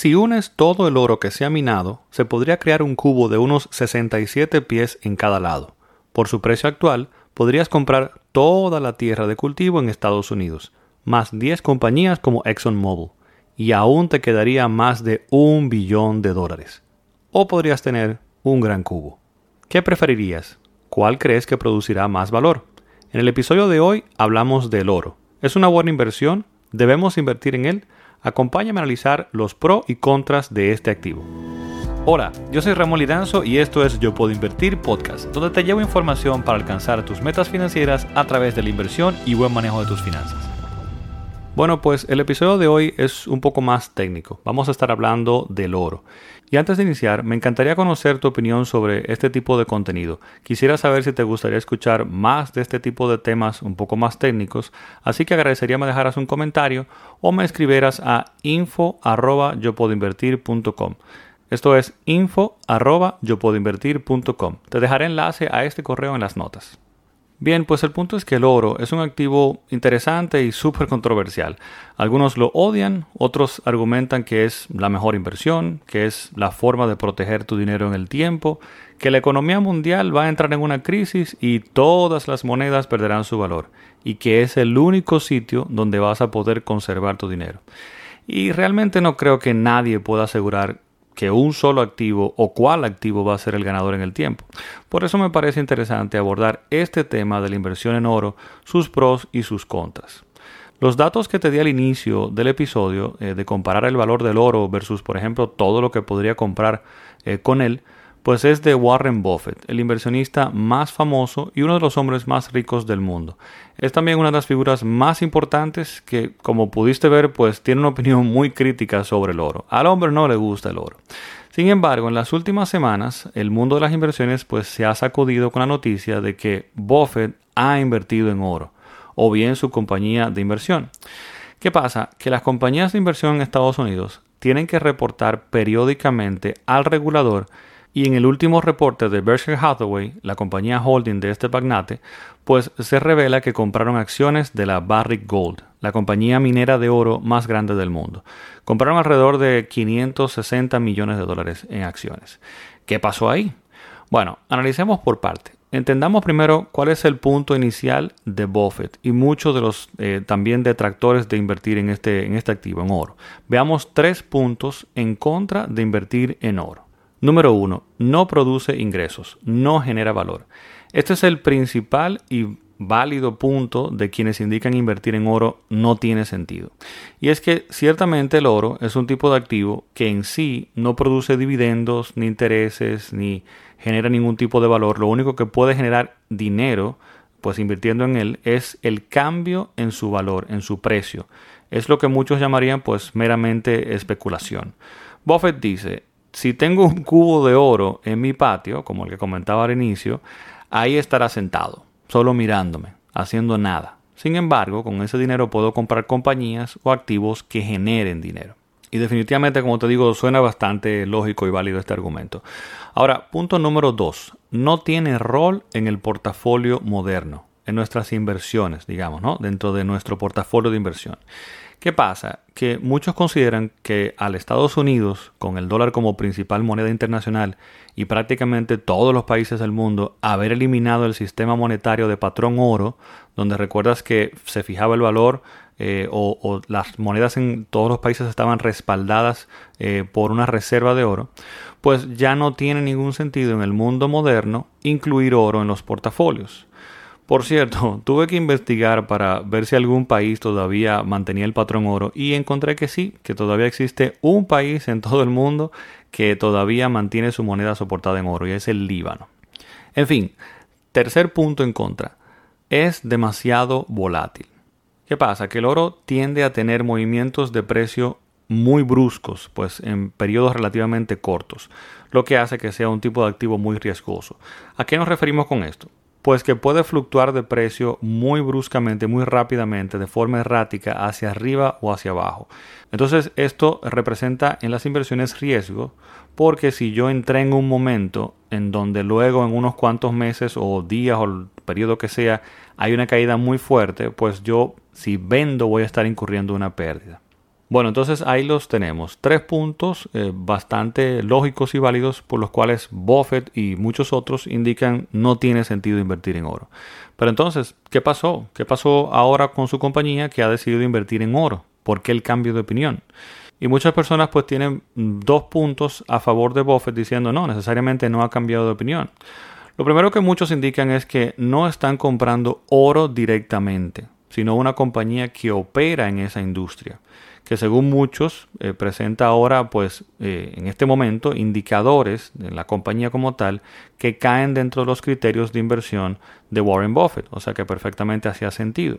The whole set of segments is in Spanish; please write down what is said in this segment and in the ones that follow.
Si unes todo el oro que se ha minado, se podría crear un cubo de unos 67 pies en cada lado. Por su precio actual, podrías comprar toda la tierra de cultivo en Estados Unidos, más 10 compañías como ExxonMobil, y aún te quedaría más de un billón de dólares. O podrías tener un gran cubo. ¿Qué preferirías? ¿Cuál crees que producirá más valor? En el episodio de hoy hablamos del oro. ¿Es una buena inversión? ¿Debemos invertir en él? Acompáñame a analizar los pros y contras de este activo. Hola, yo soy Ramón Lidanzo y esto es Yo Puedo Invertir Podcast, donde te llevo información para alcanzar tus metas financieras a través de la inversión y buen manejo de tus finanzas. Bueno, pues el episodio de hoy es un poco más técnico. Vamos a estar hablando del oro. Y antes de iniciar, me encantaría conocer tu opinión sobre este tipo de contenido. Quisiera saber si te gustaría escuchar más de este tipo de temas un poco más técnicos, así que agradecería me dejaras un comentario o me escribieras a info arroba yo puedo Esto es info arroba yo puedo Te dejaré enlace a este correo en las notas. Bien, pues el punto es que el oro es un activo interesante y súper controversial. Algunos lo odian, otros argumentan que es la mejor inversión, que es la forma de proteger tu dinero en el tiempo, que la economía mundial va a entrar en una crisis y todas las monedas perderán su valor, y que es el único sitio donde vas a poder conservar tu dinero. Y realmente no creo que nadie pueda asegurar que un solo activo o cuál activo va a ser el ganador en el tiempo. Por eso me parece interesante abordar este tema de la inversión en oro, sus pros y sus contras. Los datos que te di al inicio del episodio eh, de comparar el valor del oro versus, por ejemplo, todo lo que podría comprar eh, con él, pues es de Warren Buffett, el inversionista más famoso y uno de los hombres más ricos del mundo. Es también una de las figuras más importantes que, como pudiste ver, pues tiene una opinión muy crítica sobre el oro. Al hombre no le gusta el oro. Sin embargo, en las últimas semanas, el mundo de las inversiones pues se ha sacudido con la noticia de que Buffett ha invertido en oro, o bien su compañía de inversión. ¿Qué pasa? Que las compañías de inversión en Estados Unidos tienen que reportar periódicamente al regulador y en el último reporte de Berkshire Hathaway, la compañía holding de este magnate, pues se revela que compraron acciones de la Barrick Gold, la compañía minera de oro más grande del mundo. Compraron alrededor de 560 millones de dólares en acciones. ¿Qué pasó ahí? Bueno, analicemos por parte. Entendamos primero cuál es el punto inicial de Buffett y muchos de los eh, también detractores de invertir en este, en este activo, en oro. Veamos tres puntos en contra de invertir en oro. Número uno, no produce ingresos, no genera valor. Este es el principal y válido punto de quienes indican invertir en oro no tiene sentido. Y es que ciertamente el oro es un tipo de activo que en sí no produce dividendos, ni intereses, ni genera ningún tipo de valor. Lo único que puede generar dinero, pues invirtiendo en él, es el cambio en su valor, en su precio. Es lo que muchos llamarían pues meramente especulación. Buffett dice, si tengo un cubo de oro en mi patio, como el que comentaba al inicio, ahí estará sentado, solo mirándome, haciendo nada. Sin embargo, con ese dinero puedo comprar compañías o activos que generen dinero. Y definitivamente, como te digo, suena bastante lógico y válido este argumento. Ahora, punto número dos. No tiene rol en el portafolio moderno, en nuestras inversiones, digamos, ¿no? Dentro de nuestro portafolio de inversión. ¿Qué pasa? Que muchos consideran que al Estados Unidos, con el dólar como principal moneda internacional y prácticamente todos los países del mundo, haber eliminado el sistema monetario de patrón oro, donde recuerdas que se fijaba el valor eh, o, las monedas en todos los países estaban respaldadas eh, por una reserva de oro, pues ya no tiene ningún sentido en el mundo moderno incluir oro en los portafolios. Por cierto, tuve que investigar para ver si algún país todavía mantenía el patrón oro y encontré que sí, que todavía existe un país en todo el mundo que todavía mantiene su moneda soportada en oro y es el Líbano. En fin, tercer punto en contra, es demasiado volátil. ¿Qué pasa? Que el oro tiende a tener movimientos de precio muy bruscos, pues en periodos relativamente cortos, lo que hace que sea un tipo de activo muy riesgoso. ¿A qué nos referimos con esto? Pues que puede fluctuar de precio muy bruscamente, muy rápidamente, de forma errática, hacia arriba o hacia abajo. Entonces esto representa en las inversiones riesgo, porque si yo entré en un momento en donde luego en unos cuantos meses o días o el periodo que sea hay una caída muy fuerte, pues yo si vendo voy a estar incurriendo una pérdida. Bueno, entonces ahí los tenemos. Tres puntos eh, bastante lógicos y válidos por los cuales Buffett y muchos otros indican no tiene sentido invertir en oro. Pero entonces, ¿qué pasó? ¿Qué pasó ahora con su compañía que ha decidido invertir en oro? ¿Por qué el cambio de opinión? Y muchas personas pues tienen dos puntos a favor de Buffett diciendo no, necesariamente no ha cambiado de opinión. Lo primero que muchos indican es que no están comprando oro directamente, sino una compañía que opera en esa industria que según muchos eh, presenta ahora, pues eh, en este momento, indicadores de la compañía como tal que caen dentro de los criterios de inversión de Warren Buffett, o sea que perfectamente hacía sentido.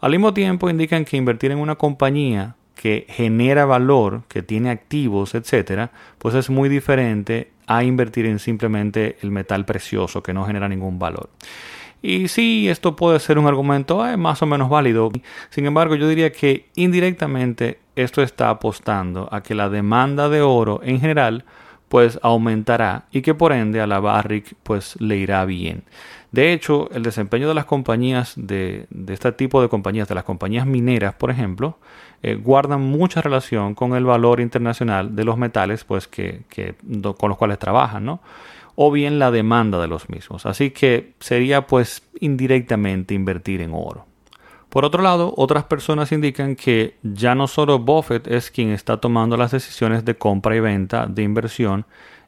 Al mismo tiempo indican que invertir en una compañía que genera valor, que tiene activos, etcétera, pues es muy diferente a invertir en simplemente el metal precioso que no genera ningún valor. Y sí, esto puede ser un argumento eh, más o menos válido. Sin embargo, yo diría que indirectamente esto está apostando a que la demanda de oro en general pues aumentará y que por ende a la Barrick pues le irá bien. De hecho, el desempeño de las compañías de, este tipo de compañías, de las compañías mineras, por ejemplo, eh, guardan mucha relación con el valor internacional de los metales pues que, que con los cuales trabajan, ¿no? O bien la demanda de los mismos. Así que sería pues indirectamente invertir en oro. Por otro lado, otras personas indican que ya no solo Buffett es quien está tomando las decisiones de compra y venta de inversión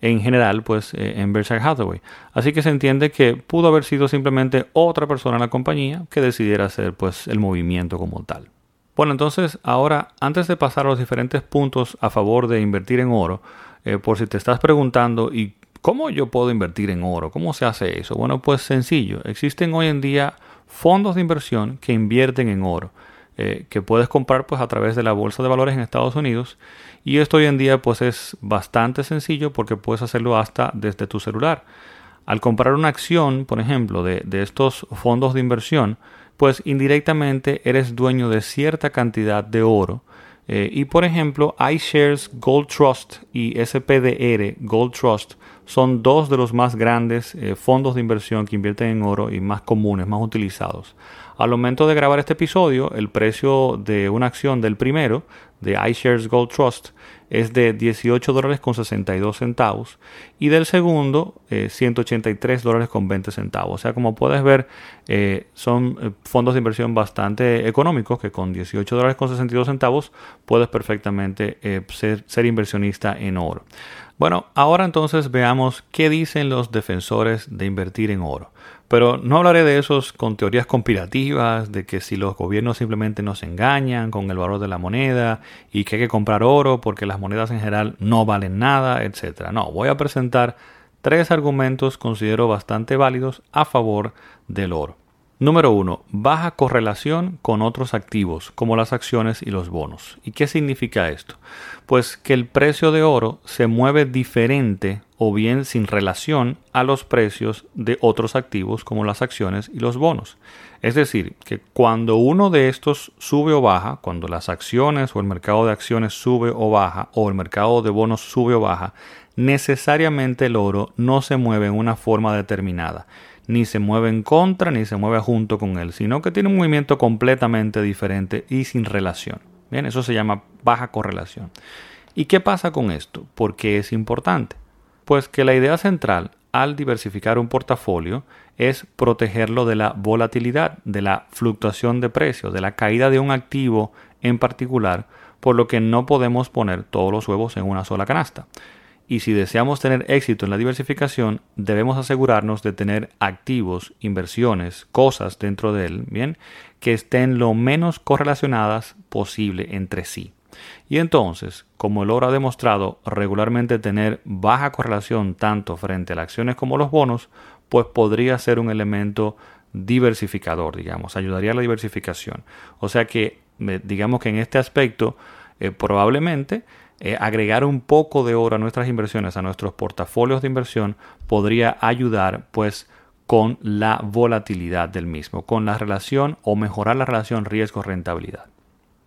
en general pues eh, en Berkshire Hathaway. Así que se entiende que pudo haber sido simplemente otra persona en la compañía que decidiera hacer pues el movimiento como tal. Bueno, entonces ahora antes de pasar a los diferentes puntos a favor de invertir en oro, eh, por si te estás preguntando y ¿Cómo yo puedo invertir en oro? ¿Cómo se hace eso? Bueno, pues sencillo. Existen hoy en día fondos de inversión que invierten en oro, eh, que puedes comprar pues a través de la bolsa de valores en Estados Unidos. Y esto hoy en día pues es bastante sencillo porque puedes hacerlo hasta desde tu celular. Al comprar una acción, por ejemplo, de, de estos fondos de inversión, pues indirectamente eres dueño de cierta cantidad de oro eh, y por ejemplo, iShares Gold Trust y SPDR Gold Trust son dos de los más grandes eh, fondos de inversión que invierten en oro y más comunes, más utilizados. Al momento de grabar este episodio, el precio de una acción del primero, de iShares Gold Trust, es de 18 dólares con 62 centavos y del segundo 183 eh, dólares con 20 centavos. O sea, como puedes ver, eh, son eh, fondos de inversión bastante económicos que con 18 dólares con 62 centavos puedes perfectamente ser inversionista en oro. Bueno, ahora entonces veamos qué dicen los defensores de invertir en oro. Pero no hablaré de esos con teorías conspirativas, de que si los gobiernos simplemente nos engañan con el valor de la moneda y que hay que comprar oro porque las monedas en general no valen nada, etc. No, voy a presentar tres argumentos considero bastante válidos a favor del oro. Número 1. Baja correlación con otros activos como las acciones y los bonos. ¿Y qué significa esto? Pues que el precio de oro se mueve diferente o bien sin relación a los precios de otros activos como las acciones y los bonos. Es decir, que cuando uno de estos sube o baja, cuando las acciones o el mercado de acciones sube o baja o el mercado de bonos sube o baja, necesariamente el oro no se mueve en una forma determinada ni se mueve en contra ni se mueve junto con él, sino que tiene un movimiento completamente diferente y sin relación. Bien, eso se llama baja correlación. ¿Y qué pasa con esto? ¿Por qué es importante? Pues que la idea central al diversificar un portafolio es protegerlo de la volatilidad, de la fluctuación de precios, de la caída de un activo en particular, por lo que no podemos poner todos los huevos en una sola canasta. Y si deseamos tener éxito en la diversificación, debemos asegurarnos de tener activos, inversiones, cosas dentro de él, bien, que estén lo menos correlacionadas posible entre sí. Y entonces, como el oro ha demostrado regularmente tener baja correlación tanto frente a las acciones como los bonos, pues podría ser un elemento diversificador, digamos, ayudaría a la diversificación. O sea que, digamos que en este aspecto, eh, probablemente eh, agregar un poco de oro a nuestras inversiones, a nuestros portafolios de inversión, podría ayudar pues con la volatilidad del mismo, con la relación o mejorar la relación riesgo-rentabilidad.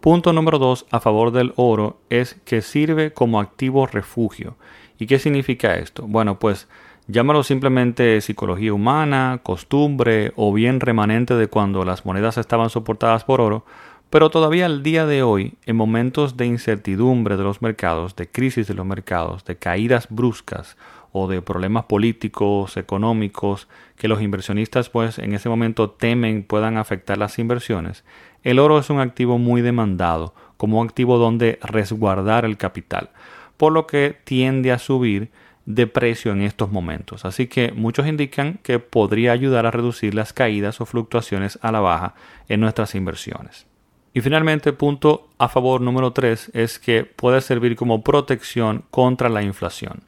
Punto número dos a favor del oro es que sirve como activo refugio. ¿Y qué significa esto? Bueno, pues llámalo simplemente psicología humana, costumbre o bien remanente de cuando las monedas estaban soportadas por oro, Pero todavía al día de hoy, en momentos de incertidumbre de los mercados, de crisis de los mercados, de caídas bruscas o de problemas políticos, económicos, que los inversionistas pues en ese momento temen puedan afectar las inversiones, el oro es un activo muy demandado, como un activo donde resguardar el capital, por lo que tiende a subir de precio en estos momentos. Así que muchos indican que podría ayudar a reducir las caídas o fluctuaciones a la baja en nuestras inversiones. Y finalmente, punto a favor número 3 es que puede servir como protección contra la inflación.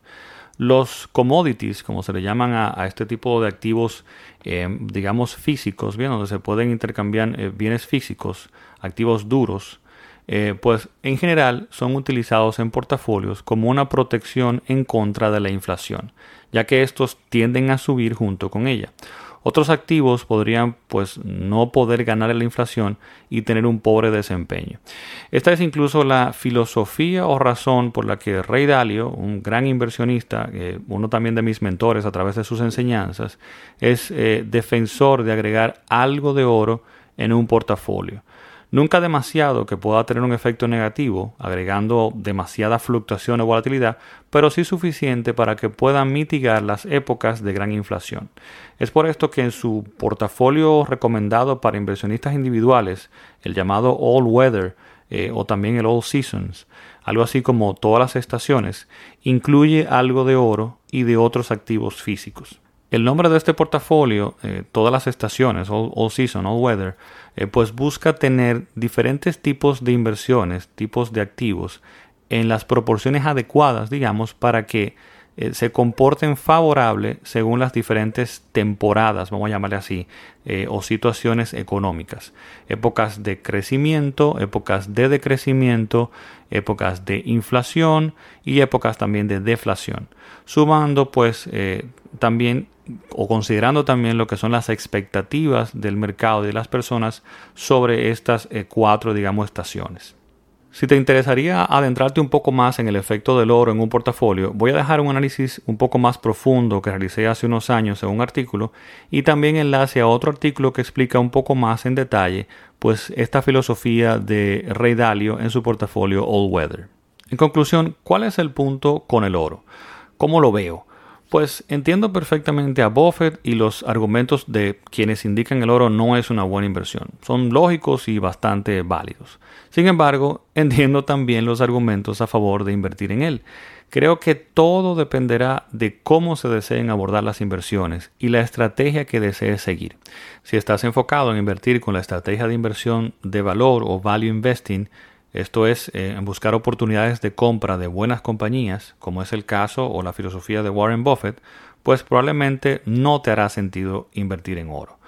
Los commodities, como se le llaman a, este tipo de activos, eh, digamos físicos, bien, donde se pueden intercambiar eh, bienes físicos, activos duros, eh, pues en general son utilizados en portafolios como una protección en contra de la inflación, ya que estos tienden a subir junto con ella. Otros activos podrían pues no poder ganar la inflación y tener un pobre desempeño. Esta es incluso la filosofía o razón por la que Rey Dalio, un gran inversionista, uno también de mis mentores a través de sus enseñanzas, es eh, defensor de agregar algo de oro en un portafolio. Nunca demasiado que pueda tener un efecto negativo, agregando demasiada fluctuación o volatilidad, pero sí suficiente para que pueda mitigar las épocas de gran inflación. Es por esto que en su portafolio recomendado para inversionistas individuales, el llamado All Weather eh, o también el All Seasons, algo así como todas las estaciones, incluye algo de oro y de otros activos físicos. El nombre de este portafolio, eh, todas las estaciones, all, season, all weather, eh, pues busca tener diferentes tipos de inversiones, tipos de activos, en las proporciones adecuadas, digamos, para que eh, se comporten favorable según las diferentes temporadas, vamos a llamarle así, o situaciones económicas. Épocas de crecimiento, épocas de decrecimiento, épocas de inflación y épocas también de deflación. Sumando pues también o considerando también lo que son las expectativas del mercado y de las personas sobre estas eh, cuatro, digamos, estaciones. Si te interesaría adentrarte un poco más en el efecto del oro en un portafolio, voy a dejar un análisis un poco más profundo que realicé hace unos años en un artículo y también enlace a otro artículo que explica un poco más en detalle pues esta filosofía de Rey Dalio en su portafolio All Weather. En conclusión, ¿cuál es el punto con el oro? ¿Cómo lo veo? Pues entiendo perfectamente a Buffett y los argumentos de quienes indican el oro no es una buena inversión. Son lógicos y bastante válidos. Sin embargo, entiendo también los argumentos a favor de invertir en él. Creo que todo dependerá de cómo se deseen abordar las inversiones y la estrategia que desees seguir. Si estás enfocado en invertir con la estrategia de inversión de valor o value investing, esto es, eh, en buscar oportunidades de compra de buenas compañías, como es el caso o la filosofía de Warren Buffett, pues probablemente no te hará sentido invertir en oro.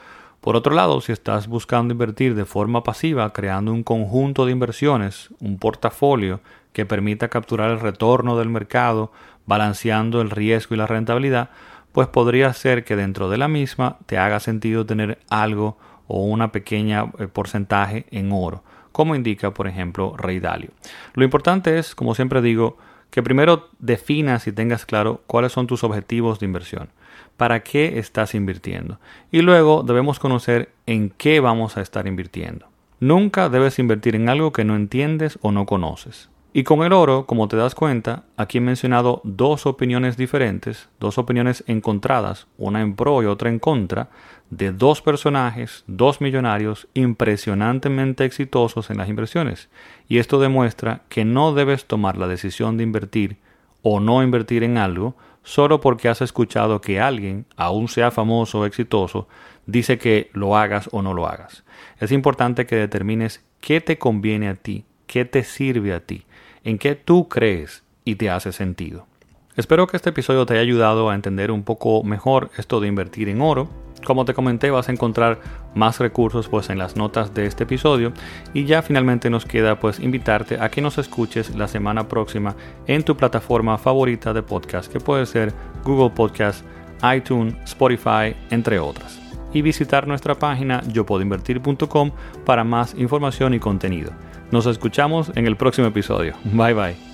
Por otro lado, si estás buscando invertir de forma pasiva, creando un conjunto de inversiones, un portafolio que permita capturar el retorno del mercado, balanceando el riesgo y la rentabilidad, pues podría ser que dentro de la misma te haga sentido tener algo o una pequeña eh, porcentaje en oro como indica, por ejemplo, Rey Dalio. Lo importante es, como siempre digo, que primero definas y tengas claro cuáles son tus objetivos de inversión, para qué estás invirtiendo, y luego debemos conocer en qué vamos a estar invirtiendo. Nunca debes invertir en algo que no entiendes o no conoces. Y con el oro, como te das cuenta, aquí he mencionado dos opiniones diferentes, dos opiniones encontradas, una en pro y otra en contra, de dos personajes, dos millonarios impresionantemente exitosos en las inversiones. Y esto demuestra que no debes tomar la decisión de invertir o no invertir en algo solo porque has escuchado que alguien, aun sea famoso o exitoso, dice que lo hagas o no lo hagas. Es importante que determines qué te conviene a ti, qué te sirve a ti en qué tú crees y te hace sentido. Espero que este episodio te haya ayudado a entender un poco mejor esto de invertir en oro. Como te comenté, vas a encontrar más recursos pues en las notas de este episodio y ya finalmente nos queda pues invitarte a que nos escuches la semana próxima en tu plataforma favorita de podcast que puede ser Google Podcast, iTunes, Spotify, entre otras. Y visitar nuestra página yopodoinvertir.com para más información y contenido. Nos escuchamos en el próximo episodio. Bye bye.